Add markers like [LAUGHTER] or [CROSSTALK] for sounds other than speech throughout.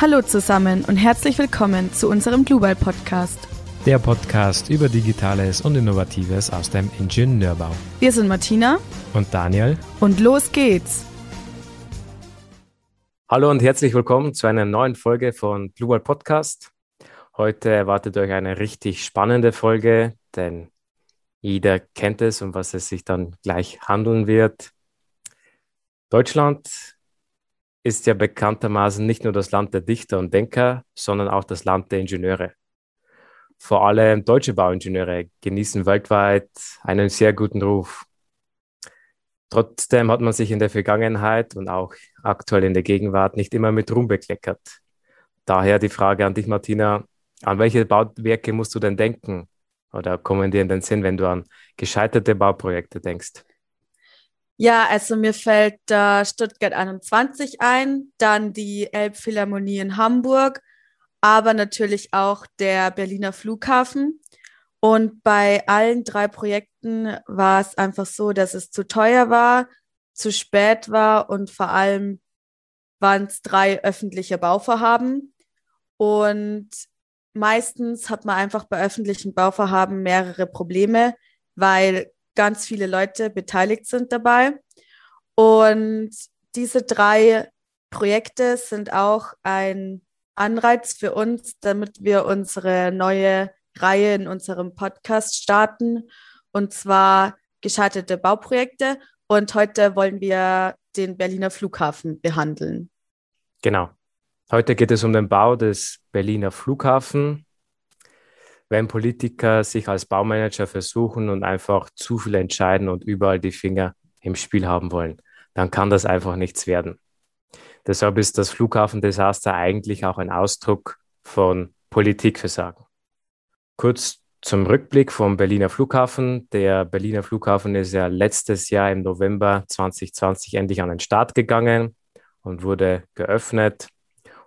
Hallo zusammen und herzlich willkommen zu unserem Global Podcast. Der Podcast über Digitales und Innovatives aus dem Ingenieurbau. Wir sind Martina und Daniel und los geht's. Hallo und herzlich willkommen zu einer neuen Folge von Global Podcast. Heute erwartet euch eine richtig spannende Folge, denn jeder kennt es, um was es sich dann gleich handeln wird. Deutschland ist ja bekanntermaßen nicht nur das Land der Dichter und Denker, sondern auch das Land der Ingenieure. Vor allem deutsche Bauingenieure genießen weltweit einen sehr guten Ruf. Trotzdem hat man sich in der Vergangenheit und auch aktuell in der Gegenwart nicht immer mit Ruhm bekleckert. Daher die Frage an dich, Martina, an welche Bauwerke musst du denn denken? Oder kommen dir in den Sinn, wenn du an gescheiterte Bauprojekte denkst? Ja, also mir fällt äh, Stuttgart 21 ein, dann die Elbphilharmonie in Hamburg, aber natürlich auch der Berliner Flughafen. Und bei allen drei Projekten war es einfach so, dass es zu teuer war, zu spät war und vor allem waren es drei öffentliche Bauvorhaben. Und meistens hat man einfach bei öffentlichen Bauvorhaben mehrere Probleme, weil ganz viele Leute beteiligt sind dabei. Und diese drei Projekte sind auch ein Anreiz für uns, damit wir unsere neue Reihe in unserem Podcast starten, und zwar gescheiterte Bauprojekte. Und heute wollen wir den Berliner Flughafen behandeln. Genau. Heute geht es um den Bau des Berliner Flughafen wenn Politiker sich als Baumanager versuchen und einfach zu viel entscheiden und überall die Finger im Spiel haben wollen, dann kann das einfach nichts werden. Deshalb ist das Flughafendesaster eigentlich auch ein Ausdruck von Politikversagen. Kurz zum Rückblick vom Berliner Flughafen. Der Berliner Flughafen ist ja letztes Jahr im November 2020 endlich an den Start gegangen und wurde geöffnet.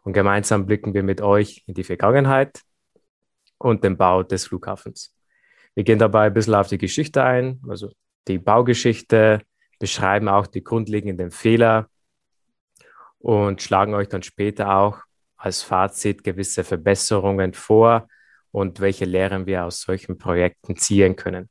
Und gemeinsam blicken wir mit euch in die Vergangenheit und den Bau des Flughafens. Wir gehen dabei ein bisschen auf die Geschichte ein, also die Baugeschichte, beschreiben auch die grundlegenden Fehler und schlagen euch dann später auch als Fazit gewisse Verbesserungen vor und welche Lehren wir aus solchen Projekten ziehen können.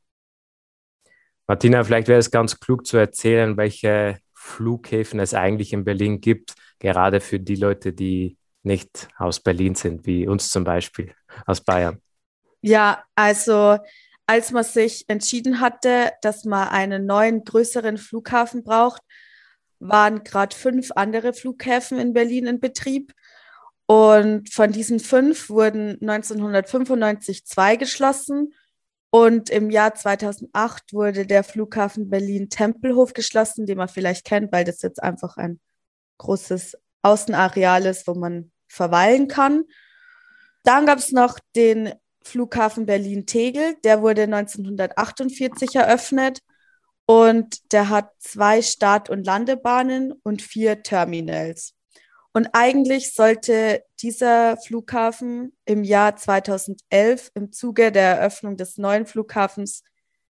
Martina, vielleicht wäre es ganz klug zu erzählen, welche Flughäfen es eigentlich in Berlin gibt, gerade für die Leute, die nicht aus Berlin sind, wie uns zum Beispiel aus Bayern. Ja, also als man sich entschieden hatte, dass man einen neuen, größeren Flughafen braucht, waren gerade fünf andere Flughäfen in Berlin in Betrieb. Und von diesen fünf wurden 1995 zwei geschlossen. Und im Jahr 2008 wurde der Flughafen Berlin-Tempelhof geschlossen, den man vielleicht kennt, weil das jetzt einfach ein großes Außenareal ist, wo man verweilen kann. Dann gab es noch den Flughafen Berlin-Tegel. Der wurde 1948 eröffnet und der hat zwei Start- und Landebahnen und vier Terminals. Und eigentlich sollte dieser Flughafen im Jahr 2011 im Zuge der Eröffnung des neuen Flughafens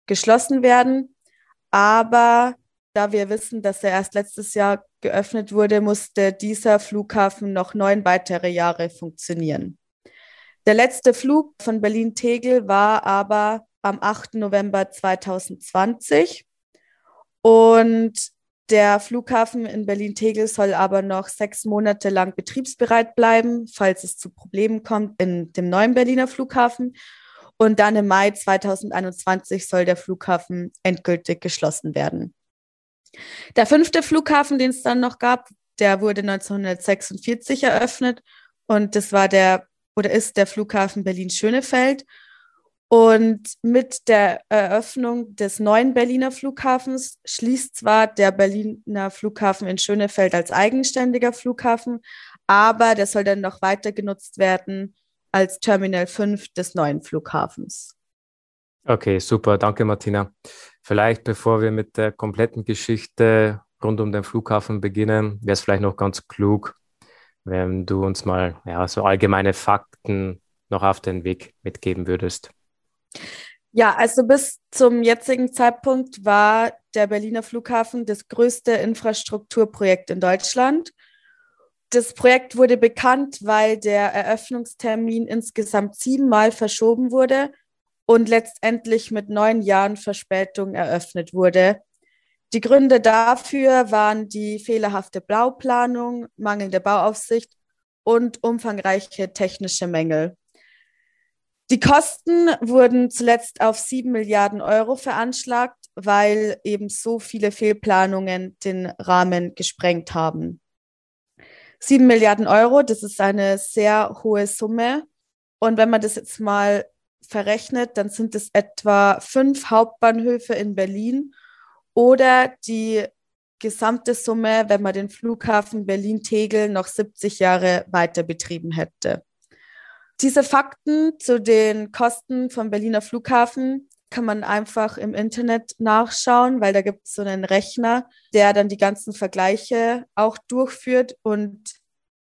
geschlossen werden. Aber da wir wissen, dass er erst letztes Jahr geöffnet wurde, musste dieser Flughafen noch neun weitere Jahre funktionieren. Der letzte Flug von Berlin-Tegel war aber am 8. November 2020 und der Flughafen in Berlin-Tegel soll aber noch sechs Monate lang betriebsbereit bleiben, falls es zu Problemen kommt in dem neuen Berliner Flughafen. Und dann im Mai 2021 soll der Flughafen endgültig geschlossen werden. Der fünfte Flughafen, den es dann noch gab, der wurde 1946 eröffnet und das war der oder ist der Flughafen Berlin-Schönefeld. Und mit der Eröffnung des neuen Berliner Flughafens schließt zwar der Berliner Flughafen in Schönefeld als eigenständiger Flughafen, aber der soll dann noch weiter genutzt werden als Terminal 5 des neuen Flughafens. Okay, super. Danke, Martina. Vielleicht, bevor wir mit der kompletten Geschichte rund um den Flughafen beginnen, wäre es vielleicht noch ganz klug, wenn du uns mal ja, so allgemeine Fakten noch auf den Weg mitgeben würdest. Ja, also bis zum jetzigen Zeitpunkt war der Berliner Flughafen das größte Infrastrukturprojekt in Deutschland. Das Projekt wurde bekannt, weil der Eröffnungstermin insgesamt siebenmal verschoben wurde und letztendlich mit neun Jahren Verspätung eröffnet wurde. Die Gründe dafür waren die fehlerhafte Bauplanung, mangelnde Bauaufsicht und umfangreiche technische Mängel. Die Kosten wurden zuletzt auf sieben Milliarden Euro veranschlagt, weil eben so viele Fehlplanungen den Rahmen gesprengt haben. Sieben Milliarden Euro, das ist eine sehr hohe Summe. Und wenn man das jetzt mal verrechnet, dann sind es etwa fünf Hauptbahnhöfe in Berlin oder die gesamte Summe, wenn man den Flughafen Berlin-Tegel noch 70 Jahre weiter betrieben hätte. Diese Fakten zu den Kosten vom Berliner Flughafen kann man einfach im Internet nachschauen, weil da gibt es so einen Rechner, der dann die ganzen Vergleiche auch durchführt. Und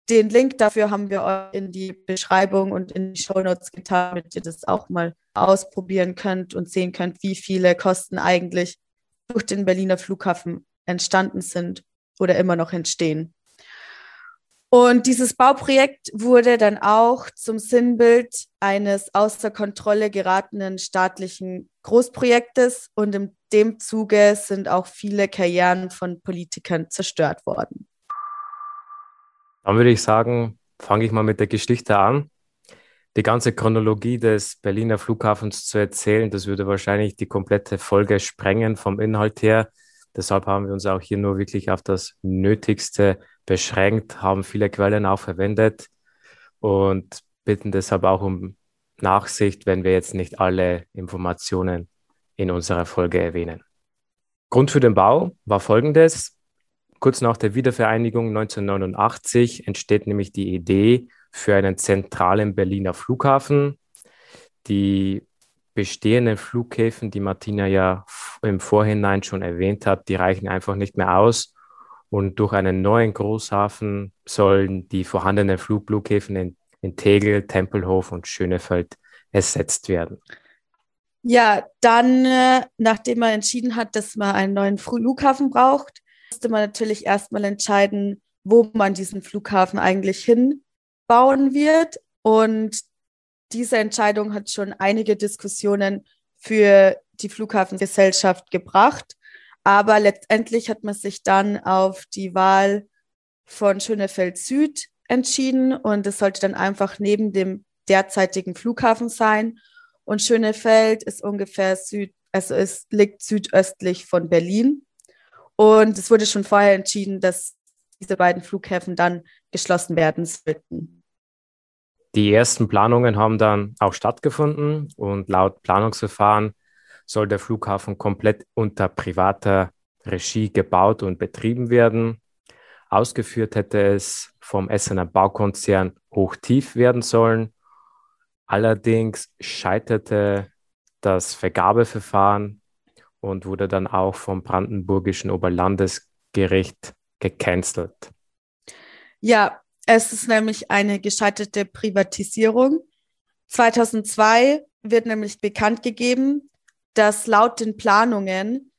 den Link dafür haben wir euch in die Beschreibung und in die Show Notes getan, damit ihr das auch mal ausprobieren könnt und sehen könnt, wie viele Kosten eigentlich durch den Berliner Flughafen entstanden sind oder immer noch entstehen. Und dieses Bauprojekt wurde dann auch zum Sinnbild eines außer Kontrolle geratenen staatlichen Großprojektes und in dem Zuge sind auch viele Karrieren von Politikern zerstört worden. Dann würde ich sagen, fange ich mal mit der Geschichte an. Die ganze Chronologie des Berliner Flughafens zu erzählen, das würde wahrscheinlich die komplette Folge sprengen vom Inhalt her. Deshalb haben wir uns auch hier nur wirklich auf das Nötigste beschränkt, haben viele Quellen auch verwendet und bitten deshalb auch um Nachsicht, wenn wir jetzt nicht alle Informationen in unserer Folge erwähnen. Grund für den Bau war folgendes. Kurz nach der Wiedervereinigung 1989 entsteht nämlich die Idee für einen zentralen Berliner Flughafen. Die bestehenden Flughäfen, die Martina ja im Vorhinein schon erwähnt hat, die reichen einfach nicht mehr aus. Und durch einen neuen Großhafen sollen die vorhandenen Flugflughäfen in, in Tegel, Tempelhof und Schönefeld ersetzt werden. Ja, dann, äh, nachdem man entschieden hat, dass man einen neuen Flughafen braucht, musste man natürlich erstmal entscheiden, wo man diesen Flughafen eigentlich hinbauen wird. Und diese Entscheidung hat schon einige Diskussionen für die Flughafengesellschaft gebracht. Aber letztendlich hat man sich dann auf die Wahl von Schönefeld Süd entschieden und es sollte dann einfach neben dem derzeitigen Flughafen sein. Und Schönefeld ist ungefähr süd, also es liegt südöstlich von Berlin. Und es wurde schon vorher entschieden, dass diese beiden Flughäfen dann geschlossen werden sollten. Die ersten Planungen haben dann auch stattgefunden und laut Planungsverfahren soll der Flughafen komplett unter privater Regie gebaut und betrieben werden. Ausgeführt hätte es vom Essener Baukonzern Hochtief werden sollen. Allerdings scheiterte das Vergabeverfahren und wurde dann auch vom brandenburgischen Oberlandesgericht gecancelt. Ja, es ist nämlich eine gescheiterte Privatisierung. 2002 wird nämlich bekannt gegeben, dass laut den Planungen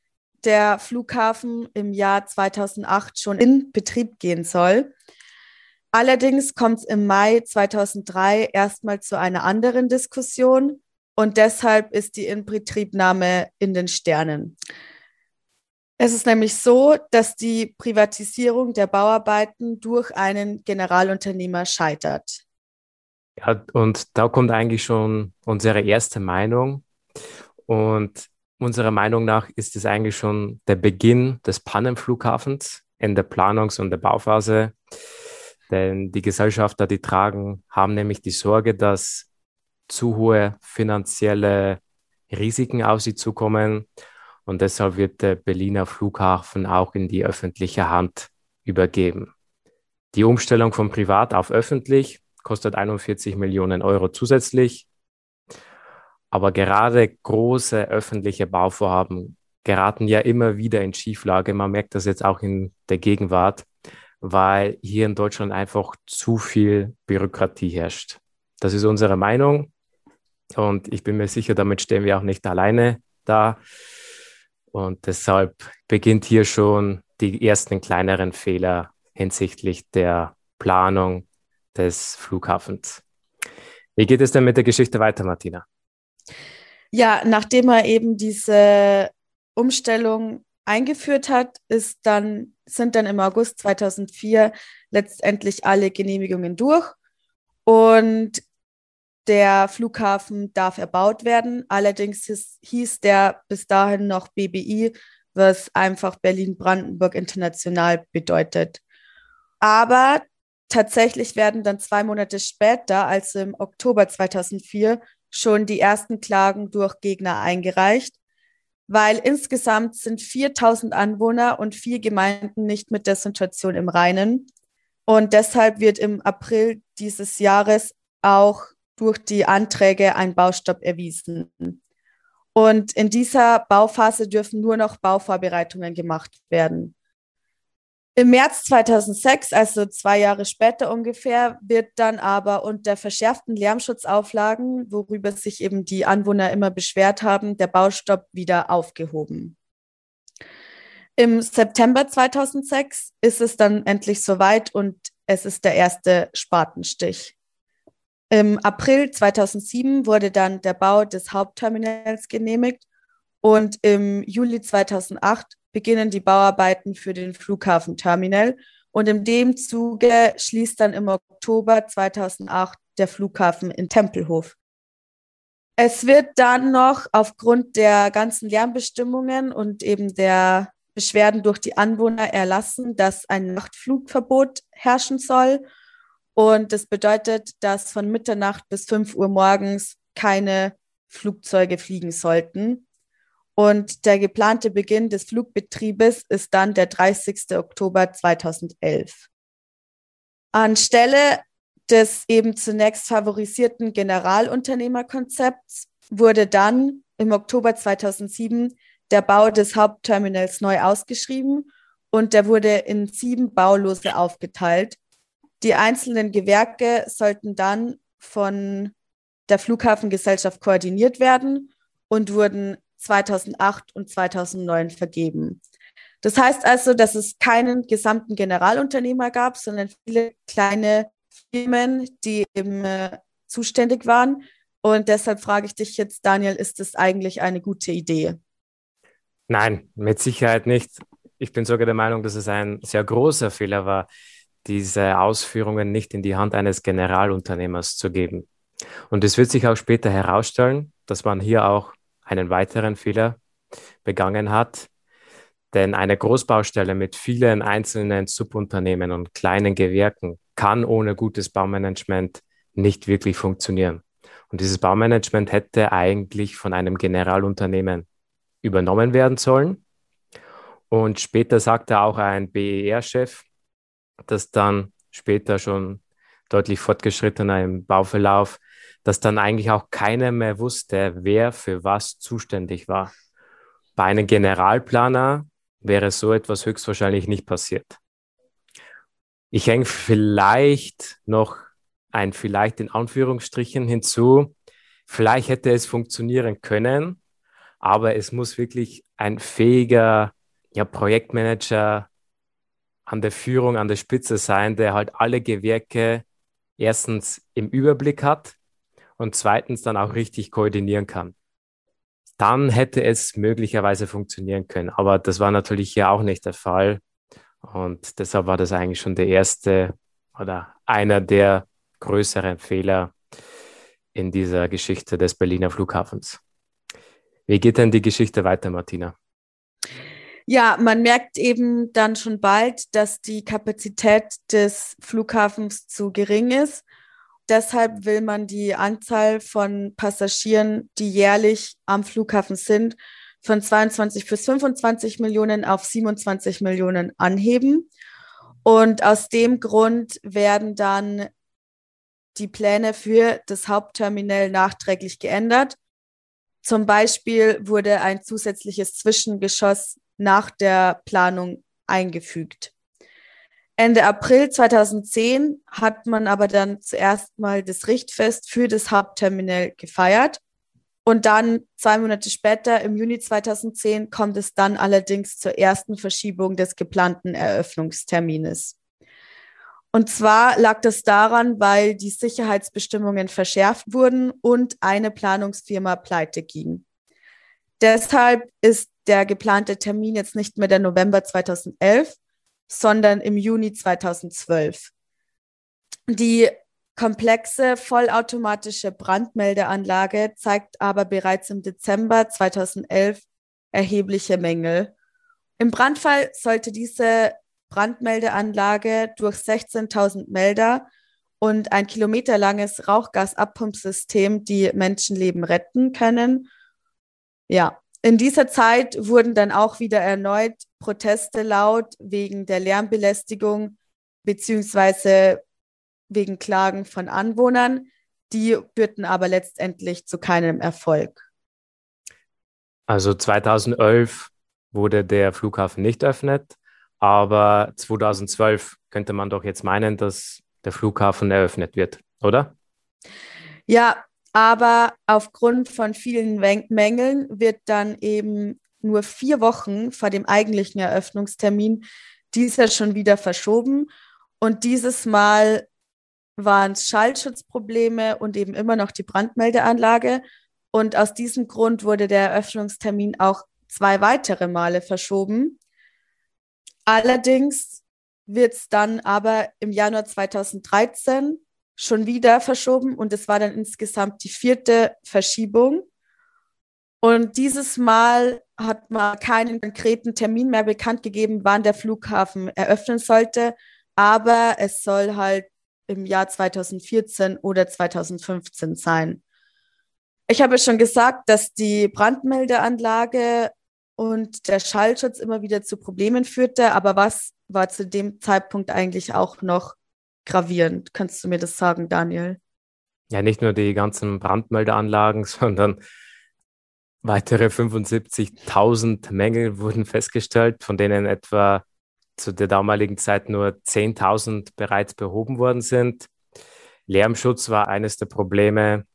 der Flughafen im Jahr 2008 schon in Betrieb gehen soll. Allerdings kommt es im Mai 2003 erstmal zu einer anderen Diskussion und deshalb ist die Inbetriebnahme in den Sternen. Es ist nämlich so, dass die Privatisierung der Bauarbeiten durch einen Generalunternehmer scheitert. Ja, und da kommt eigentlich schon unsere erste Meinung. Und unserer Meinung nach ist es eigentlich schon der Beginn des Pannenflughafens in der Planungs- und der Bauphase. Denn die Gesellschafter, die tragen, haben nämlich die Sorge, dass zu hohe finanzielle Risiken auf sie zukommen und deshalb wird der Berliner Flughafen auch in die öffentliche Hand übergeben. Die Umstellung von privat auf öffentlich kostet 41 Millionen Euro zusätzlich. Aber gerade große öffentliche Bauvorhaben geraten ja immer wieder in Schieflage. Man merkt das jetzt auch in der Gegenwart, weil hier in Deutschland einfach zu viel Bürokratie herrscht. Das ist unsere Meinung und ich bin mir sicher, damit stehen wir auch nicht alleine da. Und deshalb beginnt hier schon die ersten kleineren Fehler hinsichtlich der Planung des Flughafens. Wie geht es denn mit der Geschichte weiter, Martina? Ja, nachdem er eben diese Umstellung eingeführt hat, ist dann, sind dann im August 2004 letztendlich alle Genehmigungen durch und der Flughafen darf erbaut werden. Allerdings hieß, hieß der bis dahin noch BBI, was einfach Berlin-Brandenburg international bedeutet. Aber tatsächlich werden dann zwei Monate später, also im Oktober 2004, schon die ersten Klagen durch Gegner eingereicht, weil insgesamt sind 4000 Anwohner und vier Gemeinden nicht mit der Situation im Reinen. Und deshalb wird im April dieses Jahres auch durch die Anträge ein Baustopp erwiesen. Und in dieser Bauphase dürfen nur noch Bauvorbereitungen gemacht werden. Im März 2006, also zwei Jahre später ungefähr, wird dann aber unter verschärften Lärmschutzauflagen, worüber sich eben die Anwohner immer beschwert haben, der Baustopp wieder aufgehoben. Im September 2006 ist es dann endlich soweit und es ist der erste Spatenstich. Im April 2007 wurde dann der Bau des Hauptterminals genehmigt und im Juli 2008 beginnen die Bauarbeiten für den Flughafenterminal und in dem Zuge schließt dann im Oktober 2008 der Flughafen in Tempelhof. Es wird dann noch aufgrund der ganzen Lärmbestimmungen und eben der Beschwerden durch die Anwohner erlassen, dass ein Nachtflugverbot herrschen soll. Und das bedeutet, dass von Mitternacht bis 5 Uhr morgens keine Flugzeuge fliegen sollten. Und der geplante Beginn des Flugbetriebes ist dann der 30. Oktober 2011. Anstelle des eben zunächst favorisierten Generalunternehmerkonzepts wurde dann im Oktober 2007 der Bau des Hauptterminals neu ausgeschrieben und der wurde in sieben Baulose aufgeteilt. Die einzelnen Gewerke sollten dann von der Flughafengesellschaft koordiniert werden und wurden 2008 und 2009 vergeben. Das heißt also, dass es keinen gesamten Generalunternehmer gab, sondern viele kleine Firmen, die eben äh, zuständig waren. Und deshalb frage ich dich jetzt, Daniel, ist das eigentlich eine gute Idee? Nein, mit Sicherheit nicht. Ich bin sogar der Meinung, dass es ein sehr großer Fehler war, diese Ausführungen nicht in die Hand eines Generalunternehmers zu geben. Und es wird sich auch später herausstellen, dass man hier auch einen weiteren Fehler begangen hat. Denn eine Großbaustelle mit vielen einzelnen Subunternehmen und kleinen Gewerken kann ohne gutes Baumanagement nicht wirklich funktionieren. Und dieses Baumanagement hätte eigentlich von einem Generalunternehmen übernommen werden sollen. Und später sagte auch ein BER-Chef, dass dann später schon deutlich fortgeschrittener im Bauverlauf dass dann eigentlich auch keiner mehr wusste, wer für was zuständig war. Bei einem Generalplaner wäre so etwas höchstwahrscheinlich nicht passiert. Ich hänge vielleicht noch ein vielleicht in Anführungsstrichen hinzu. Vielleicht hätte es funktionieren können, aber es muss wirklich ein fähiger ja, Projektmanager an der Führung, an der Spitze sein, der halt alle Gewerke erstens im Überblick hat, und zweitens dann auch richtig koordinieren kann. Dann hätte es möglicherweise funktionieren können. Aber das war natürlich hier auch nicht der Fall. Und deshalb war das eigentlich schon der erste oder einer der größeren Fehler in dieser Geschichte des Berliner Flughafens. Wie geht denn die Geschichte weiter, Martina? Ja, man merkt eben dann schon bald, dass die Kapazität des Flughafens zu gering ist Deshalb will man die Anzahl von Passagieren, die jährlich am Flughafen sind, von 22 bis 25 Millionen auf 27 Millionen anheben. Und aus dem Grund werden dann die Pläne für das Hauptterminal nachträglich geändert. Zum Beispiel wurde ein zusätzliches Zwischengeschoss nach der Planung eingefügt. Ende April 2010 hat man aber dann zuerst mal das Richtfest für das Hauptterminal gefeiert. Und dann zwei Monate später, im Juni 2010, kommt es dann allerdings zur ersten Verschiebung des geplanten Eröffnungstermines. Und zwar lag das daran, weil die Sicherheitsbestimmungen verschärft wurden und eine Planungsfirma pleite ging. Deshalb ist der geplante Termin jetzt nicht mehr der November 2011, sondern im Juni 2012. Die komplexe vollautomatische Brandmeldeanlage zeigt aber bereits im Dezember 2011 erhebliche Mängel. Im Brandfall sollte diese Brandmeldeanlage durch 16.000 Melder und ein kilometerlanges Rauchgasabpumpsystem die Menschenleben retten können. Ja, in dieser Zeit wurden dann auch wieder erneut Proteste laut wegen der Lärmbelästigung beziehungsweise wegen Klagen von Anwohnern. Die führten aber letztendlich zu keinem Erfolg. Also 2011 wurde der Flughafen nicht eröffnet, aber 2012 könnte man doch jetzt meinen, dass der Flughafen eröffnet wird, oder? Ja, aber aufgrund von vielen Mängeln wird dann eben nur vier Wochen vor dem eigentlichen Eröffnungstermin dieser schon wieder verschoben. Und dieses Mal waren es Schallschutzprobleme und eben immer noch die Brandmeldeanlage. Und aus diesem Grund wurde der Eröffnungstermin auch zwei weitere Male verschoben. Allerdings wird es dann aber im Januar 2013 schon wieder verschoben und es war dann insgesamt die vierte Verschiebung. Und dieses Mal hat man keinen konkreten Termin mehr bekannt gegeben, wann der Flughafen eröffnen sollte, aber es soll halt im Jahr 2014 oder 2015 sein. Ich habe schon gesagt, dass die Brandmeldeanlage und der Schallschutz immer wieder zu Problemen führte. Aber was war zu dem Zeitpunkt eigentlich auch noch gravierend? Kannst du mir das sagen, Daniel? Ja, nicht nur die ganzen Brandmeldeanlagen, [LAUGHS] sondern weitere 75.000 Mängel wurden festgestellt, von denen etwa zu der damaligen Zeit nur 10.000 bereits behoben worden sind. Lärmschutz war eines der Probleme,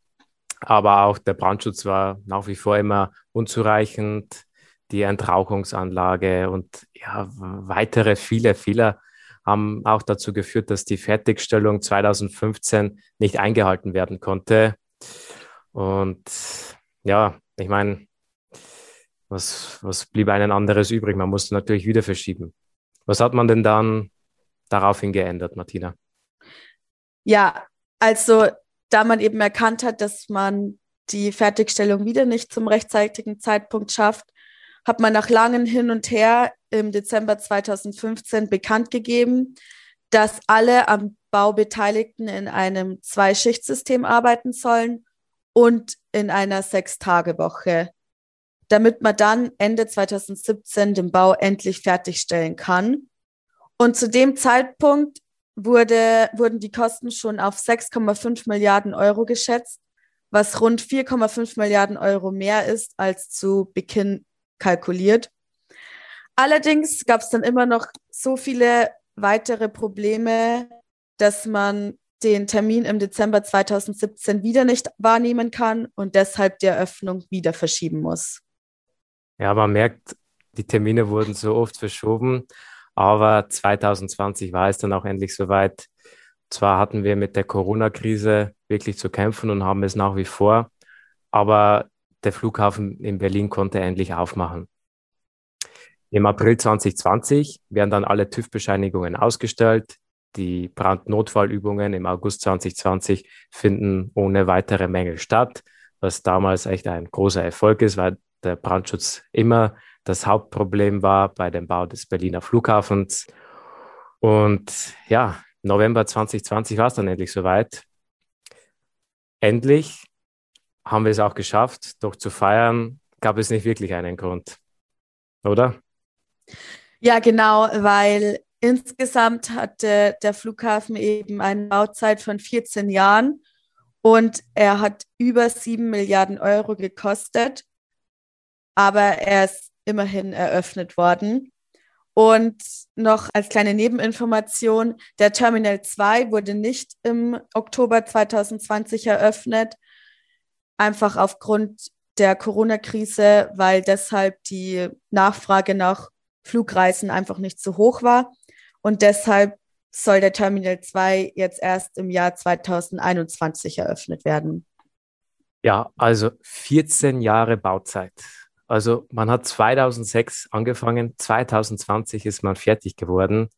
aber auch der Brandschutz war nach wie vor immer unzureichend. Die Entrauchungsanlage und ja, weitere viele Fehler haben auch dazu geführt, dass die Fertigstellung 2015 nicht eingehalten werden konnte. Und ja, ich meine, was, was blieb einem anderes übrig? Man musste natürlich wieder verschieben. Was hat man denn dann daraufhin geändert, Martina? Ja, also da man eben erkannt hat, dass man die Fertigstellung wieder nicht zum rechtzeitigen Zeitpunkt schafft, hat man nach langem Hin und Her im Dezember 2015 bekannt gegeben, dass alle am Bau Beteiligten in einem Zwei-Schicht-System arbeiten sollen und in einer Sechs-Tage-Woche damit man dann Ende 2017 den Bau endlich fertigstellen kann. Und zu dem Zeitpunkt wurde, wurden die Kosten schon auf 6,5 Milliarden Euro geschätzt, was rund 4,5 Milliarden Euro mehr ist als zu Beginn kalkuliert. Allerdings gab es dann immer noch so viele weitere Probleme, dass man den Termin im Dezember 2017 wieder nicht wahrnehmen kann und deshalb die Eröffnung wieder verschieben muss. Ja, man merkt, die Termine wurden so oft verschoben, aber 2020 war es dann auch endlich soweit. Zwar hatten wir mit der Corona-Krise wirklich zu kämpfen und haben es nach wie vor, aber der Flughafen in Berlin konnte endlich aufmachen. Im April 2020 werden dann alle TÜV-Bescheinigungen ausgestellt. Die Brandnotfallübungen im August 2020 finden ohne weitere Mängel statt, was damals echt ein großer Erfolg ist, weil der Brandschutz immer das Hauptproblem war bei dem Bau des Berliner Flughafens. Und ja, November 2020 war es dann endlich soweit. Endlich haben wir es auch geschafft, doch zu feiern gab es nicht wirklich einen Grund, oder? Ja, genau, weil insgesamt hatte der Flughafen eben eine Bauzeit von 14 Jahren und er hat über 7 Milliarden Euro gekostet aber er ist immerhin eröffnet worden. Und noch als kleine Nebeninformation, der Terminal 2 wurde nicht im Oktober 2020 eröffnet, einfach aufgrund der Corona-Krise, weil deshalb die Nachfrage nach Flugreisen einfach nicht so hoch war. Und deshalb soll der Terminal 2 jetzt erst im Jahr 2021 eröffnet werden. Ja, also 14 Jahre Bauzeit. Also man hat 2006 angefangen, 2020 ist man fertig geworden.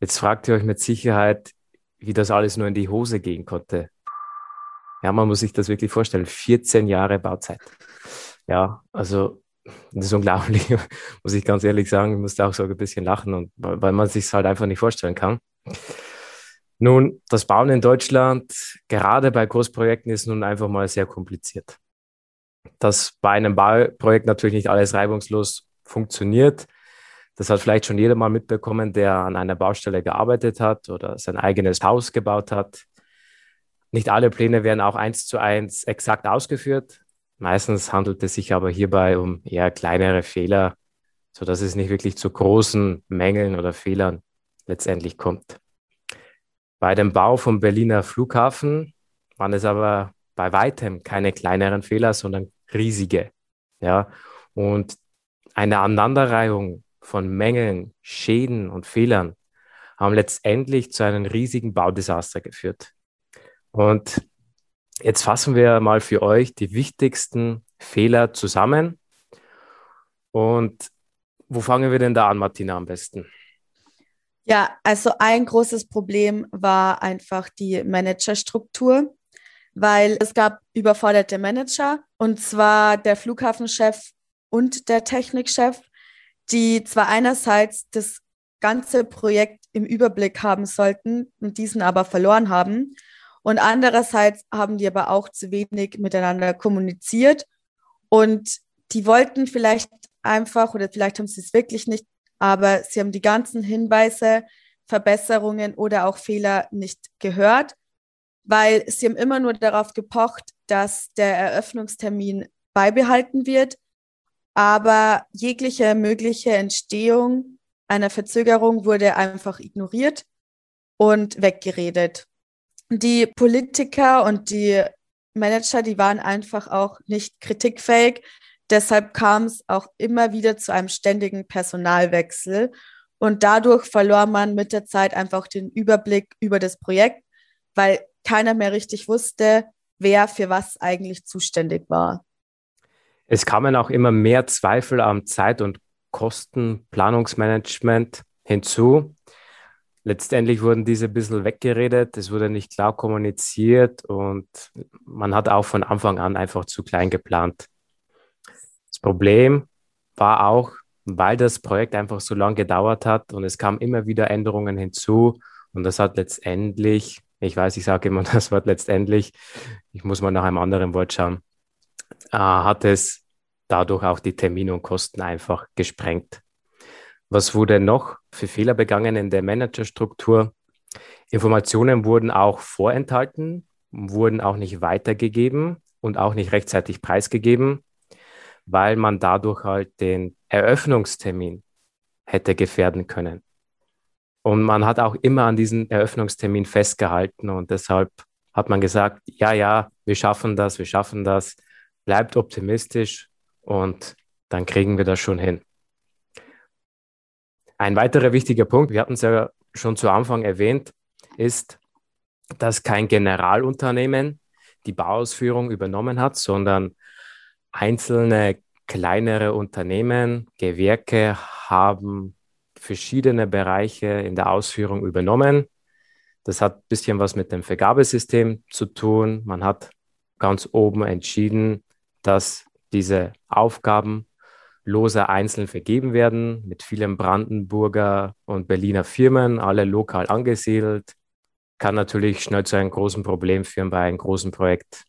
Jetzt fragt ihr euch mit Sicherheit, wie das alles nur in die Hose gehen konnte. Ja, man muss sich das wirklich vorstellen. 14 Jahre Bauzeit. Ja, also das ist unglaublich, [LAUGHS] muss ich ganz ehrlich sagen. Ich musste auch so ein bisschen lachen, und, weil man sich halt einfach nicht vorstellen kann. Nun, das Bauen in Deutschland, gerade bei Großprojekten, ist nun einfach mal sehr kompliziert. Dass bei einem Bauprojekt natürlich nicht alles reibungslos funktioniert. Das hat vielleicht schon jeder mal mitbekommen, der an einer Baustelle gearbeitet hat oder sein eigenes Haus gebaut hat. Nicht alle Pläne werden auch eins zu eins exakt ausgeführt. Meistens handelt es sich aber hierbei um eher kleinere Fehler, sodass es nicht wirklich zu großen Mängeln oder Fehlern letztendlich kommt. Bei dem Bau vom Berliner Flughafen waren es aber bei weitem keine kleineren Fehler, sondern riesige. Ja, und eine Aneinanderreihung von Mängeln, Schäden und Fehlern haben letztendlich zu einem riesigen Baudesaster geführt. Und jetzt fassen wir mal für euch die wichtigsten Fehler zusammen. Und wo fangen wir denn da an, Martina, am besten? Ja, also ein großes Problem war einfach die Managerstruktur, weil es gab überforderte Manager und zwar der Flughafenchef und der Technikchef, die zwar einerseits das ganze Projekt im Überblick haben sollten und diesen aber verloren haben und andererseits haben die aber auch zu wenig miteinander kommuniziert und die wollten vielleicht einfach oder vielleicht haben sie es wirklich nicht aber sie haben die ganzen Hinweise, Verbesserungen oder auch Fehler nicht gehört, weil sie haben immer nur darauf gepocht, dass der Eröffnungstermin beibehalten wird, aber jegliche mögliche Entstehung einer Verzögerung wurde einfach ignoriert und weggeredet. Die Politiker und die Manager, die waren einfach auch nicht kritikfähig, Deshalb kam es auch immer wieder zu einem ständigen Personalwechsel. Und dadurch verlor man mit der Zeit einfach den Überblick über das Projekt, weil keiner mehr richtig wusste, wer für was eigentlich zuständig war. Es kamen auch immer mehr Zweifel am Zeit- und Kostenplanungsmanagement hinzu. Letztendlich wurden diese ein bisschen weggeredet, es wurde nicht klar kommuniziert und man hat auch von Anfang an einfach zu klein geplant. Problem war auch, weil das Projekt einfach so lange gedauert hat und es kamen immer wieder Änderungen hinzu und das hat letztendlich, ich weiß, ich sage immer [LAUGHS] das Wort letztendlich, ich muss mal nach einem anderen Wort schauen, äh, hat es dadurch auch die Termine und Kosten einfach gesprengt. Was wurde noch für Fehler begangen in der Managerstruktur? Informationen wurden auch vorenthalten, wurden auch nicht weitergegeben und auch nicht rechtzeitig preisgegeben weil man dadurch halt den Eröffnungstermin hätte gefährden können. Und man hat auch immer an diesen Eröffnungstermin festgehalten und deshalb hat man gesagt, ja, ja, wir schaffen das, wir schaffen das, bleibt optimistisch und dann kriegen wir das schon hin. Ein weiterer wichtiger Punkt, wir hatten es ja schon zu Anfang erwähnt, ist, dass kein Generalunternehmen die Bauausführung übernommen hat, sondern einzelne kleinere Unternehmen, Gewerke haben verschiedene Bereiche in der Ausführung übernommen. Das hat ein bisschen was mit dem Vergabesystem zu tun. Man hat ganz oben entschieden, dass diese Aufgaben lose einzeln vergeben werden mit vielen Brandenburger und Berliner Firmen, alle lokal angesiedelt. Kann natürlich schnell zu einem großen Problem führen bei einem großen Projekt.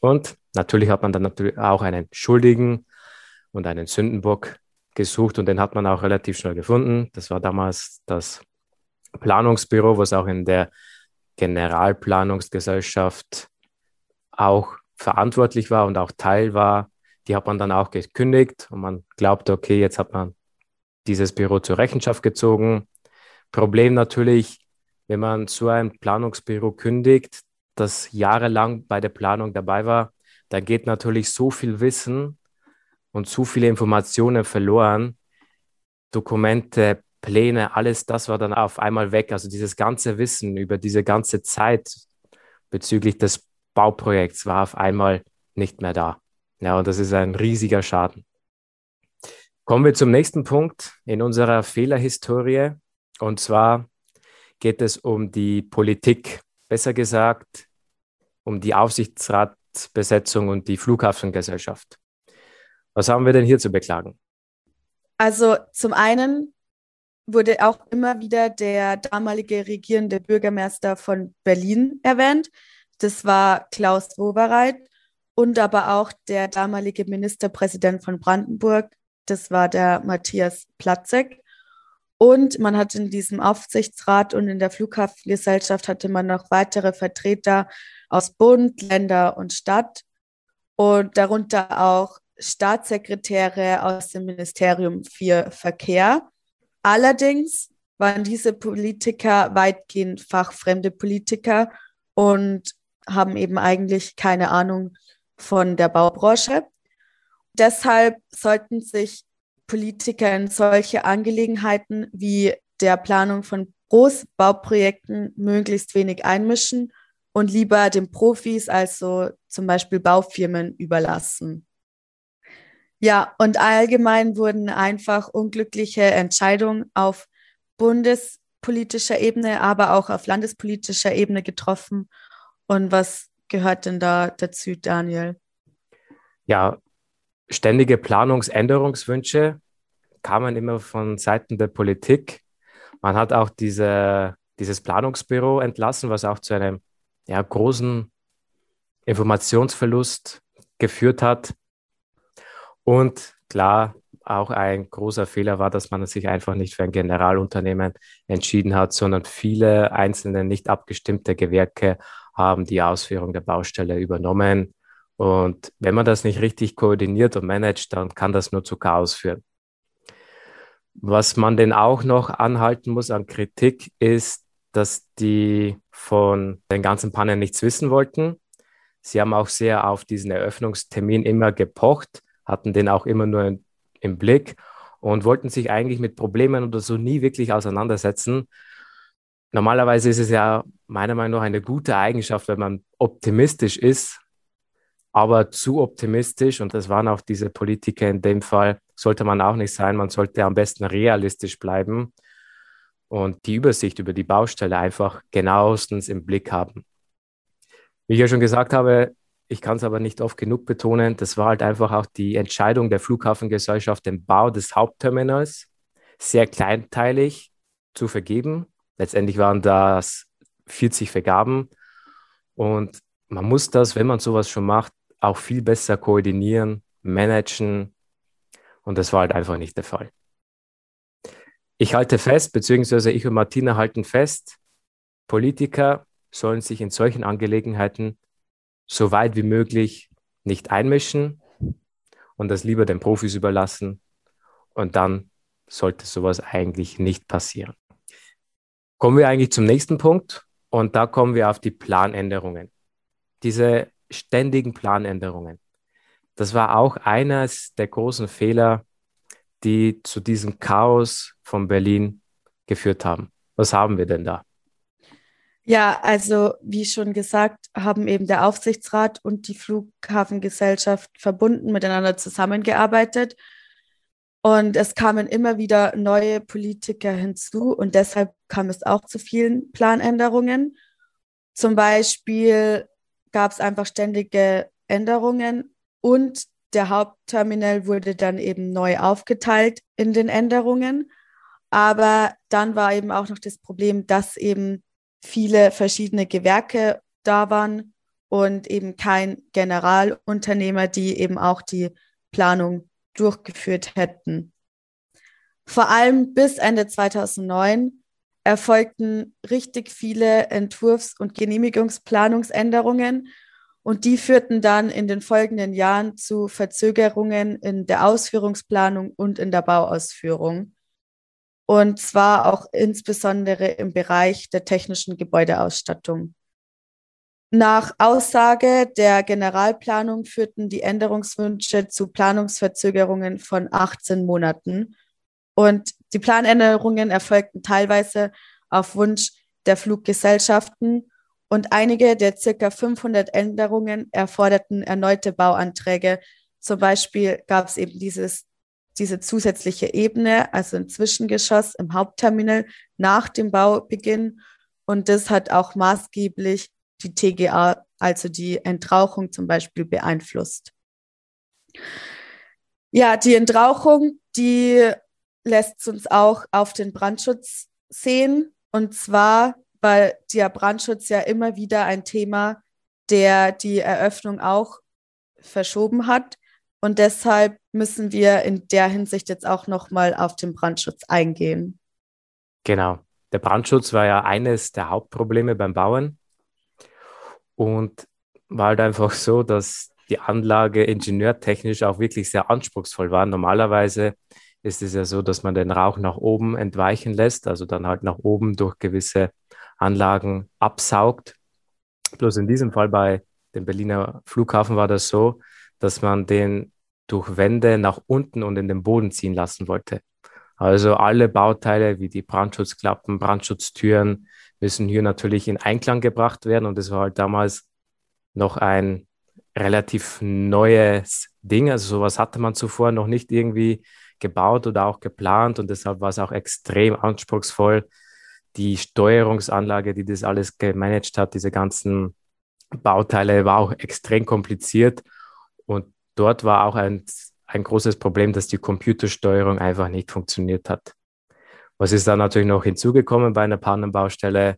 Und natürlich hat man dann natürlich auch einen Schuldigen und einen Sündenbock gesucht und den hat man auch relativ schnell gefunden. Das war damals das Planungsbüro, was auch in der Generalplanungsgesellschaft auch verantwortlich war und auch Teil war. Die hat man dann auch gekündigt und man glaubte, okay, jetzt hat man dieses Büro zur Rechenschaft gezogen. Problem natürlich, wenn man so ein Planungsbüro kündigt, das jahrelang bei der Planung dabei war, da geht natürlich so viel Wissen und so viele Informationen verloren. Dokumente Pläne, alles das war dann auf einmal weg. Also dieses ganze Wissen über diese ganze Zeit bezüglich des Bauprojekts war auf einmal nicht mehr da. Ja, und das ist ein riesiger Schaden. Kommen wir zum nächsten Punkt in unserer Fehlerhistorie. Und zwar geht es um die Politik, besser gesagt um die Aufsichtsratbesetzung und die Flughafengesellschaft. Was haben wir denn hier zu beklagen? Also zum einen wurde auch immer wieder der damalige regierende Bürgermeister von Berlin erwähnt. Das war Klaus Wobereit und aber auch der damalige Ministerpräsident von Brandenburg. Das war der Matthias Platzek. Und man hat in diesem Aufsichtsrat und in der Flughafengesellschaft hatte man noch weitere Vertreter aus Bund, Länder und Stadt und darunter auch Staatssekretäre aus dem Ministerium für Verkehr. Allerdings waren diese Politiker weitgehend fachfremde Politiker und haben eben eigentlich keine Ahnung von der Baubranche. Deshalb sollten sich Politiker in solche Angelegenheiten wie der Planung von Großbauprojekten möglichst wenig einmischen und lieber den Profis, also zum Beispiel Baufirmen, überlassen. Ja, und allgemein wurden einfach unglückliche Entscheidungen auf bundespolitischer Ebene, aber auch auf landespolitischer Ebene getroffen. Und was gehört denn da dazu, Daniel? Ja, ständige Planungsänderungswünsche kamen immer von Seiten der Politik. Man hat auch diese, dieses Planungsbüro entlassen, was auch zu einem ja, großen Informationsverlust geführt hat. Und klar, auch ein großer Fehler war, dass man sich einfach nicht für ein Generalunternehmen entschieden hat, sondern viele einzelne nicht abgestimmte Gewerke haben die Ausführung der Baustelle übernommen. Und wenn man das nicht richtig koordiniert und managt, dann kann das nur zu Chaos führen. Was man denn auch noch anhalten muss an Kritik ist, dass die von den ganzen Pannen nichts wissen wollten. Sie haben auch sehr auf diesen Eröffnungstermin immer gepocht hatten den auch immer nur im Blick und wollten sich eigentlich mit Problemen oder so nie wirklich auseinandersetzen. Normalerweise ist es ja meiner Meinung nach eine gute Eigenschaft, wenn man optimistisch ist, aber zu optimistisch, und das waren auch diese Politiker in dem Fall, sollte man auch nicht sein. Man sollte am besten realistisch bleiben und die Übersicht über die Baustelle einfach genauestens im Blick haben. Wie ich ja schon gesagt habe, ich kann es aber nicht oft genug betonen, das war halt einfach auch die Entscheidung der Flughafengesellschaft, den Bau des Hauptterminals sehr kleinteilig zu vergeben. Letztendlich waren das 40 Vergaben und man muss das, wenn man sowas schon macht, auch viel besser koordinieren, managen und das war halt einfach nicht der Fall. Ich halte fest, beziehungsweise ich und Martina halten fest, Politiker sollen sich in solchen Angelegenheiten so weit wie möglich nicht einmischen und das lieber den Profis überlassen. Und dann sollte sowas eigentlich nicht passieren. Kommen wir eigentlich zum nächsten Punkt und da kommen wir auf die Planänderungen. Diese ständigen Planänderungen. Das war auch eines der großen Fehler, die zu diesem Chaos von Berlin geführt haben. Was haben wir denn da? Ja, also wie schon gesagt, haben eben der Aufsichtsrat und die Flughafengesellschaft verbunden miteinander zusammengearbeitet. Und es kamen immer wieder neue Politiker hinzu und deshalb kam es auch zu vielen Planänderungen. Zum Beispiel gab es einfach ständige Änderungen und der Hauptterminal wurde dann eben neu aufgeteilt in den Änderungen. Aber dann war eben auch noch das Problem, dass eben viele verschiedene Gewerke da waren und eben kein Generalunternehmer, die eben auch die Planung durchgeführt hätten. Vor allem bis Ende 2009 erfolgten richtig viele Entwurfs- und Genehmigungsplanungsänderungen und die führten dann in den folgenden Jahren zu Verzögerungen in der Ausführungsplanung und in der Bauausführung und zwar auch insbesondere im Bereich der technischen Gebäudeausstattung. Nach Aussage der Generalplanung führten die Änderungswünsche zu Planungsverzögerungen von 18 Monaten. Und Die Planänderungen erfolgten teilweise auf Wunsch der Fluggesellschaften und einige der circa 500 Änderungen erforderten erneute Bauanträge. Zum Beispiel gab es eben dieses, diese zusätzliche Ebene, also ein Zwischengeschoss im Hauptterminal nach dem Baubeginn. Und das hat auch maßgeblich die TGA, also die Entrauchung zum Beispiel, beeinflusst. Ja, die Entrauchung, die lässt uns auch auf den Brandschutz sehen. Und zwar, weil der Brandschutz ja immer wieder ein Thema, der die Eröffnung auch verschoben hat. Und deshalb müssen wir in der Hinsicht jetzt auch nochmal auf den Brandschutz eingehen. Genau. Der Brandschutz war ja eines der Hauptprobleme beim Bauen. Und war halt einfach so, dass die Anlage ingenieurtechnisch auch wirklich sehr anspruchsvoll war. Normalerweise ist es ja so, dass man den Rauch nach oben entweichen lässt, also dann halt nach oben durch gewisse Anlagen absaugt. Bloß in diesem Fall bei dem Berliner Flughafen war das so, dass man den durch Wände nach unten und in den Boden ziehen lassen wollte. Also alle Bauteile wie die Brandschutzklappen, Brandschutztüren müssen hier natürlich in Einklang gebracht werden und das war halt damals noch ein relativ neues Ding. Also sowas hatte man zuvor noch nicht irgendwie gebaut oder auch geplant und deshalb war es auch extrem anspruchsvoll. Die Steuerungsanlage, die das alles gemanagt hat, diese ganzen Bauteile, war auch extrem kompliziert und dort war auch ein, ein großes Problem, dass die Computersteuerung einfach nicht funktioniert hat. Was ist dann natürlich noch hinzugekommen bei einer Pannenbaustelle?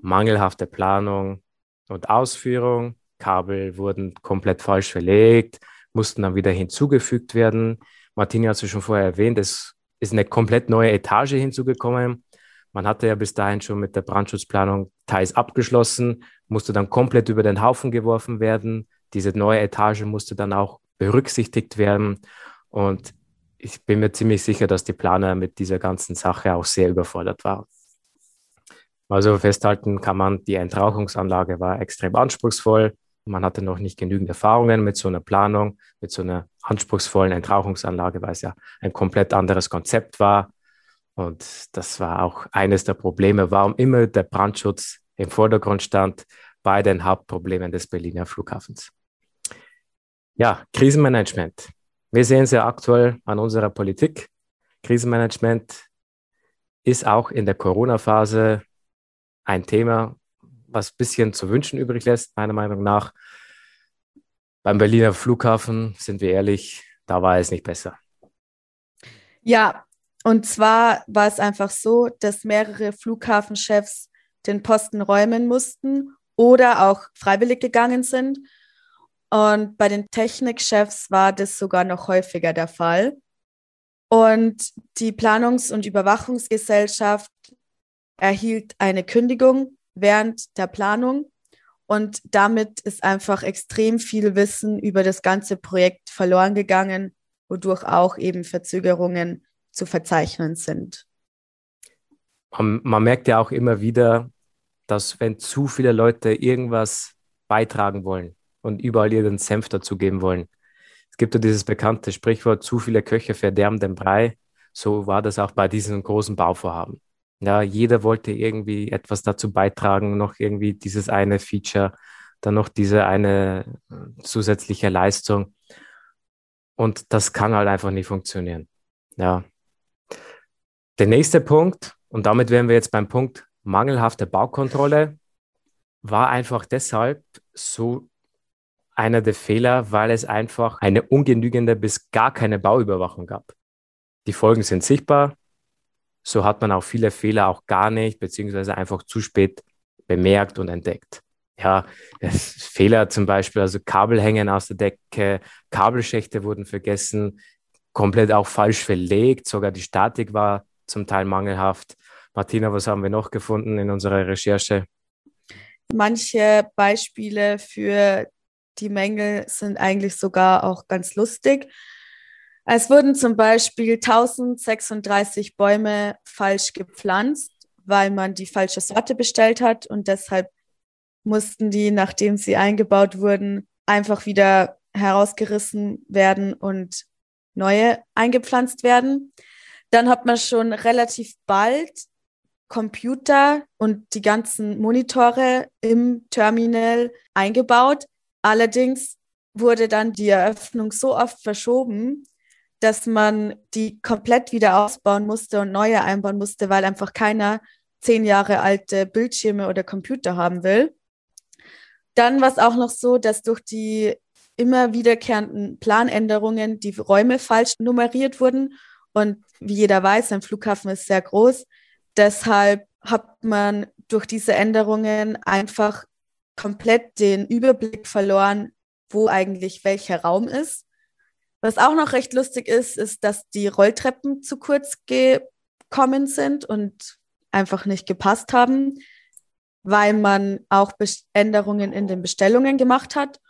Mangelhafte Planung und Ausführung. Kabel wurden komplett falsch verlegt, mussten dann wieder hinzugefügt werden. Martini hat es schon vorher erwähnt, es ist eine komplett neue Etage hinzugekommen. Man hatte ja bis dahin schon mit der Brandschutzplanung teils abgeschlossen, musste dann komplett über den Haufen geworfen werden. Diese neue Etage musste dann auch berücksichtigt werden. Und ich bin mir ziemlich sicher, dass die Planer mit dieser ganzen Sache auch sehr überfordert waren. Also festhalten kann man, die Entrauchungsanlage war extrem anspruchsvoll. Man hatte noch nicht genügend Erfahrungen mit so einer Planung, mit so einer anspruchsvollen Entrauchungsanlage, weil es ja ein komplett anderes Konzept war. Und das war auch eines der Probleme, warum immer der Brandschutz im Vordergrund stand bei den Hauptproblemen des Berliner Flughafens. Ja, Krisenmanagement. Wir sehen es ja aktuell an unserer Politik. Krisenmanagement ist auch in der Corona-Phase ein Thema, was ein bisschen zu wünschen übrig lässt, meiner Meinung nach. Beim Berliner Flughafen, sind wir ehrlich, da war es nicht besser. Ja, und zwar war es einfach so, dass mehrere Flughafenchefs den Posten räumen mussten oder auch freiwillig gegangen sind. Und bei den Technikchefs war das sogar noch häufiger der Fall. Und die Planungs- und Überwachungsgesellschaft erhielt eine Kündigung während der Planung. Und damit ist einfach extrem viel Wissen über das ganze Projekt verloren gegangen, wodurch auch eben Verzögerungen zu verzeichnen sind. Man, man merkt ja auch immer wieder, dass wenn zu viele Leute irgendwas beitragen wollen und überall ihren Senf dazugeben wollen, es gibt ja dieses bekannte Sprichwort, zu viele Köche verderben den Brei. So war das auch bei diesen großen Bauvorhaben. Ja, jeder wollte irgendwie etwas dazu beitragen, noch irgendwie dieses eine Feature, dann noch diese eine äh, zusätzliche Leistung. Und das kann halt einfach nicht funktionieren. Ja. Der nächste Punkt, und damit wären wir jetzt beim Punkt mangelhafte Baukontrolle, war einfach deshalb so einer der Fehler, weil es einfach eine ungenügende bis gar keine Bauüberwachung gab. Die Folgen sind sichtbar, so hat man auch viele Fehler auch gar nicht, beziehungsweise einfach zu spät bemerkt und entdeckt. Ja, Fehler zum Beispiel, also Kabel hängen aus der Decke, Kabelschächte wurden vergessen, komplett auch falsch verlegt, sogar die Statik war zum Teil mangelhaft. Martina, was haben wir noch gefunden in unserer Recherche? Manche Beispiele für die Mängel sind eigentlich sogar auch ganz lustig. Es wurden zum Beispiel 1036 Bäume falsch gepflanzt, weil man die falsche Sorte bestellt hat und deshalb mussten die, nachdem sie eingebaut wurden, einfach wieder herausgerissen werden und neue eingepflanzt werden. Dann hat man schon relativ bald Computer und die ganzen Monitore im Terminal eingebaut. Allerdings wurde dann die Eröffnung so oft verschoben, dass man die komplett wieder ausbauen musste und neue einbauen musste, weil einfach keiner zehn Jahre alte Bildschirme oder Computer haben will. Dann war es auch noch so, dass durch die immer wiederkehrenden Planänderungen die Räume falsch nummeriert wurden. Und wie jeder weiß, ein Flughafen ist sehr groß. Deshalb hat man durch diese Änderungen einfach komplett den Überblick verloren, wo eigentlich welcher Raum ist. Was auch noch recht lustig ist, ist, dass die Rolltreppen zu kurz gekommen sind und einfach nicht gepasst haben, weil man auch Änderungen in den Bestellungen gemacht hat.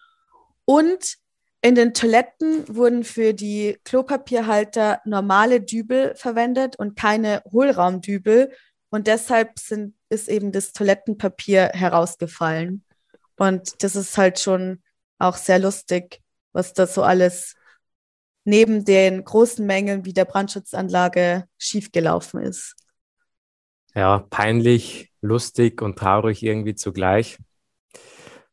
Und in den Toiletten wurden für die Klopapierhalter normale Dübel verwendet und keine Hohlraumdübel. Und deshalb sind, ist eben das Toilettenpapier herausgefallen. Und das ist halt schon auch sehr lustig, was da so alles neben den großen Mängeln wie der Brandschutzanlage schiefgelaufen ist. Ja, peinlich, lustig und traurig irgendwie zugleich.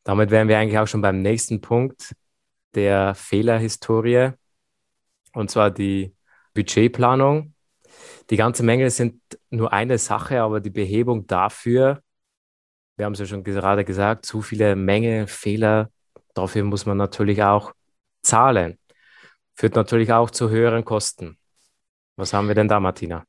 Damit wären wir eigentlich auch schon beim nächsten Punkt der Fehlerhistorie, und zwar die Budgetplanung. Die ganze Mängel sind nur eine Sache, aber die Behebung dafür, wir haben es ja schon gerade gesagt, zu viele Mängel, Fehler, dafür muss man natürlich auch zahlen. Führt natürlich auch zu höheren Kosten. Was haben wir denn da, Martina?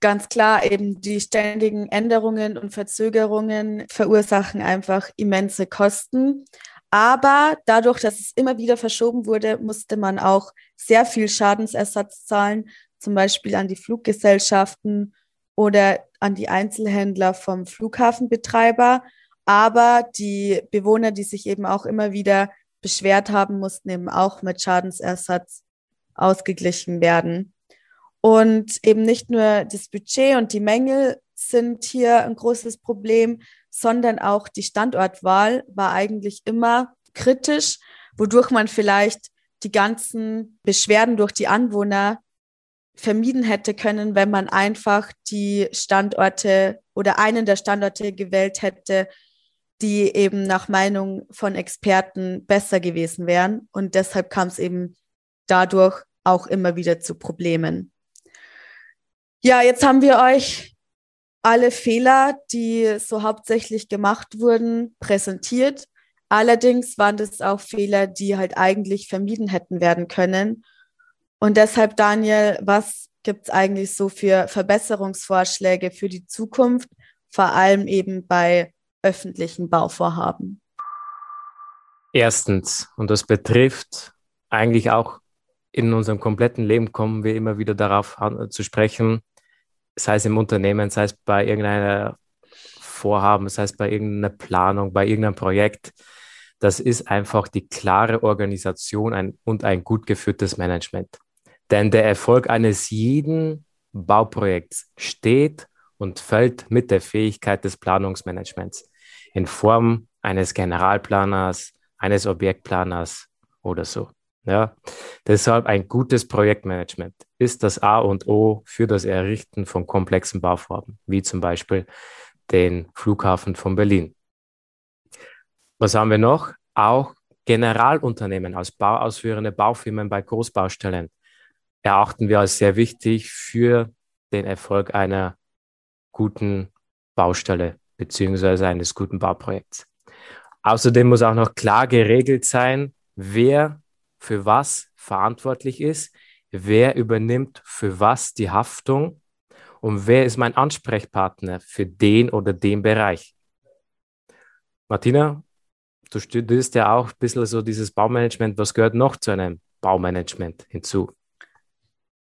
Ganz klar, eben die ständigen Änderungen und Verzögerungen verursachen einfach immense Kosten. Aber dadurch, dass es immer wieder verschoben wurde, musste man auch sehr viel Schadensersatz zahlen, zum Beispiel an die Fluggesellschaften oder an die Einzelhändler vom Flughafenbetreiber. Aber die Bewohner, die sich eben auch immer wieder beschwert haben, mussten eben auch mit Schadensersatz ausgeglichen werden. Und eben nicht nur das Budget und die Mängel sind hier ein großes Problem, sondern auch die Standortwahl war eigentlich immer kritisch, wodurch man vielleicht die ganzen Beschwerden durch die Anwohner vermieden hätte können, wenn man einfach die Standorte oder einen der Standorte gewählt hätte, die eben nach Meinung von Experten besser gewesen wären. Und deshalb kam es eben dadurch auch immer wieder zu Problemen. Ja, jetzt haben wir euch alle Fehler, die so hauptsächlich gemacht wurden, präsentiert. Allerdings waren das auch Fehler, die halt eigentlich vermieden hätten werden können. Und deshalb, Daniel, was gibt es eigentlich so für Verbesserungsvorschläge für die Zukunft, vor allem eben bei öffentlichen Bauvorhaben? Erstens, und das betrifft eigentlich auch in unserem kompletten Leben, kommen wir immer wieder darauf zu sprechen, sei es im Unternehmen, sei es bei irgendeiner Vorhaben, sei es bei irgendeiner Planung, bei irgendeinem Projekt. Das ist einfach die klare Organisation und ein gut geführtes Management. Denn der Erfolg eines jeden Bauprojekts steht und fällt mit der Fähigkeit des Planungsmanagements in Form eines Generalplaners, eines Objektplaners oder so. Ja, deshalb ein gutes Projektmanagement ist das A und O für das Errichten von komplexen Bauvorhaben, wie zum Beispiel den Flughafen von Berlin. Was haben wir noch? Auch Generalunternehmen als bauausführende Baufirmen bei Großbaustellen erachten wir als sehr wichtig für den Erfolg einer guten Baustelle beziehungsweise eines guten Bauprojekts. Außerdem muss auch noch klar geregelt sein, wer für was verantwortlich ist, wer übernimmt für was die Haftung und wer ist mein Ansprechpartner für den oder den Bereich. Martina, du studierst ja auch ein bisschen so dieses Baumanagement. Was gehört noch zu einem Baumanagement hinzu?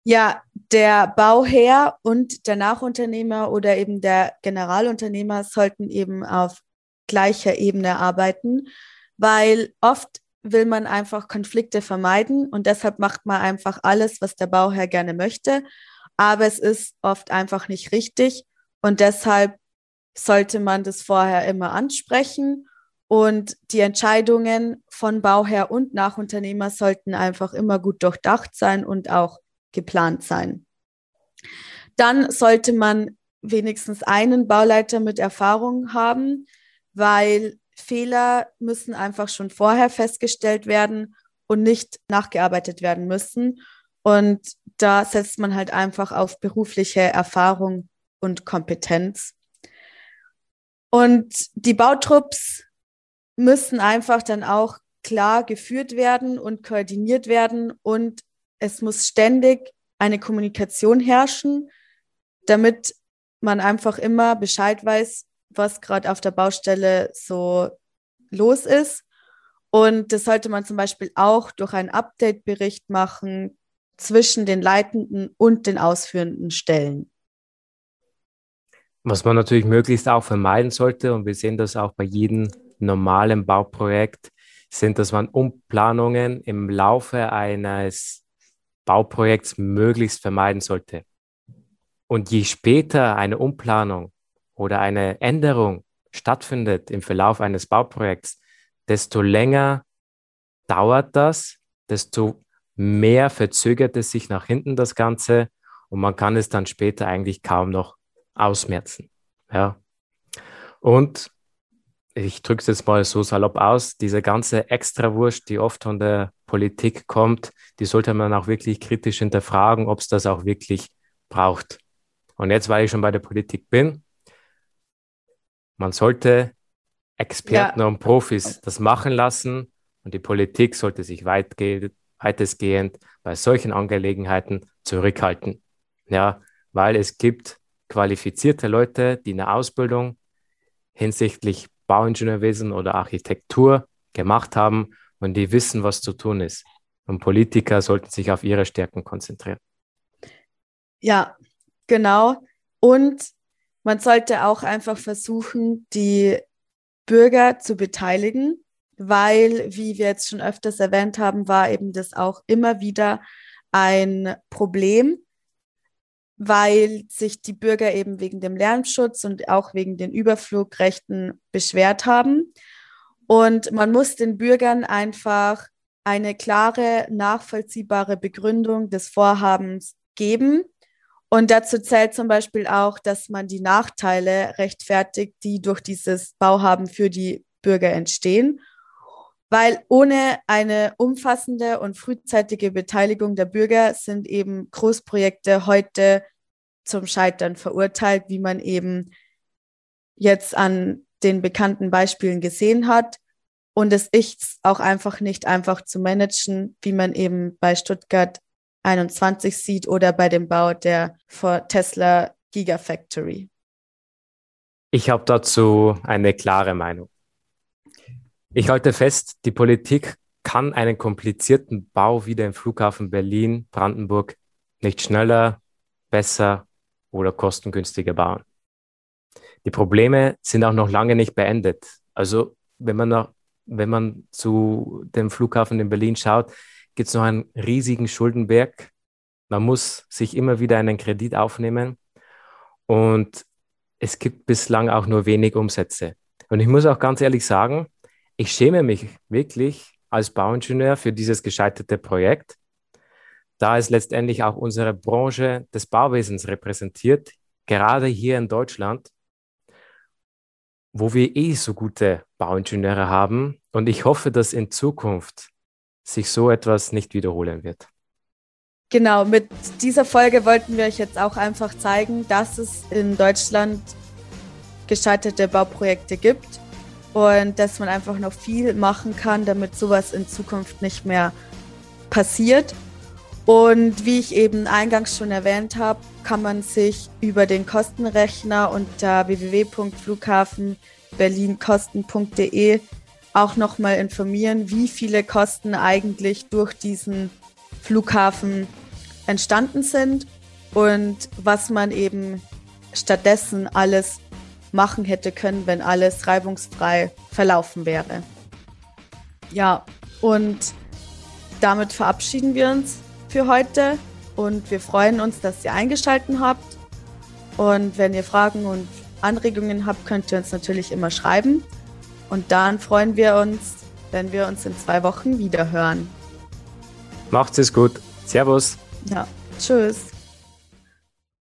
Ja, der Bauherr und der Nachunternehmer oder eben der Generalunternehmer sollten eben auf gleicher Ebene arbeiten, weil oft will man einfach Konflikte vermeiden und deshalb macht man einfach alles, was der Bauherr gerne möchte. Aber es ist oft einfach nicht richtig und deshalb sollte man das vorher immer ansprechen und die Entscheidungen von Bauherr und Nachunternehmer sollten einfach immer gut durchdacht sein und auch geplant sein. Dann sollte man wenigstens einen Bauleiter mit Erfahrung haben, weil Fehler müssen einfach schon vorher festgestellt werden und nicht nachgearbeitet werden müssen. Und da setzt man halt einfach auf berufliche Erfahrung und Kompetenz. Und die Bautrupps müssen einfach dann auch klar geführt werden und koordiniert werden und es muss ständig eine Kommunikation herrschen, damit man einfach immer Bescheid weiß, was gerade auf der Baustelle so los ist. Und das sollte man zum Beispiel auch durch einen Update-Bericht machen zwischen den leitenden und den ausführenden Stellen. Was man natürlich möglichst auch vermeiden sollte, und wir sehen das auch bei jedem normalen Bauprojekt, sind, dass man Umplanungen im Laufe eines Bauprojekts möglichst vermeiden sollte. Und je später eine Umplanung oder eine Änderung stattfindet im Verlauf eines Bauprojekts, desto länger dauert das, desto mehr verzögert es sich nach hinten das Ganze und man kann es dann später eigentlich kaum noch ausmerzen. Ja. Und ich drücke es jetzt mal so salopp aus, diese ganze Extrawurst, die oft von der Politik kommt, die sollte man auch wirklich kritisch hinterfragen, ob es das auch wirklich braucht. Und jetzt, weil ich schon bei der Politik bin, man sollte Experten ja. und Profis das machen lassen und die Politik sollte sich weitestgehend bei solchen Angelegenheiten zurückhalten. Ja, weil es gibt qualifizierte Leute, die eine Ausbildung hinsichtlich Bauingenieurwesen oder Architektur gemacht haben und die wissen, was zu tun ist. Und Politiker sollten sich auf ihre Stärken konzentrieren. Ja, genau. Und man sollte auch einfach versuchen, die Bürger zu beteiligen, weil, wie wir jetzt schon öfters erwähnt haben, war eben das auch immer wieder ein Problem, weil sich die Bürger eben wegen dem Lärmschutz und auch wegen den Überflugrechten beschwert haben. Und man muss den Bürgern einfach eine klare, nachvollziehbare Begründung des Vorhabens geben. Und dazu zählt zum Beispiel auch, dass man die Nachteile rechtfertigt, die durch dieses Bauhaben für die Bürger entstehen. Weil ohne eine umfassende und frühzeitige Beteiligung der Bürger sind eben Großprojekte heute zum Scheitern verurteilt, wie man eben jetzt an den bekannten Beispielen gesehen hat. Und es ist auch einfach nicht einfach zu managen, wie man eben bei Stuttgart 21 sieht oder bei dem Bau der Tesla Gigafactory. Ich habe dazu eine klare Meinung. Ich halte fest, die Politik kann einen komplizierten Bau wie den Flughafen Berlin-Brandenburg nicht schneller, besser oder kostengünstiger bauen. Die Probleme sind auch noch lange nicht beendet. Also wenn man, noch, wenn man zu dem Flughafen in Berlin schaut, gibt es noch einen riesigen Schuldenberg. Man muss sich immer wieder einen Kredit aufnehmen und es gibt bislang auch nur wenig Umsätze. Und ich muss auch ganz ehrlich sagen, ich schäme mich wirklich als Bauingenieur für dieses gescheiterte Projekt, da es letztendlich auch unsere Branche des Bauwesens repräsentiert, gerade hier in Deutschland, wo wir eh so gute Bauingenieure haben. Und ich hoffe, dass in Zukunft sich so etwas nicht wiederholen wird. Genau, mit dieser Folge wollten wir euch jetzt auch einfach zeigen, dass es in Deutschland gescheiterte Bauprojekte gibt und dass man einfach noch viel machen kann, damit sowas in Zukunft nicht mehr passiert. Und wie ich eben eingangs schon erwähnt habe, kann man sich über den Kostenrechner unter www.flughafenberlinkosten.de auch nochmal informieren, wie viele Kosten eigentlich durch diesen Flughafen entstanden sind und was man eben stattdessen alles machen hätte können, wenn alles reibungsfrei verlaufen wäre. Ja, und damit verabschieden wir uns für heute und wir freuen uns, dass ihr eingeschaltet habt. Und wenn ihr Fragen und Anregungen habt, könnt ihr uns natürlich immer schreiben. Und dann freuen wir uns, wenn wir uns in zwei Wochen wieder hören. Macht's es gut. Servus. Ja, tschüss.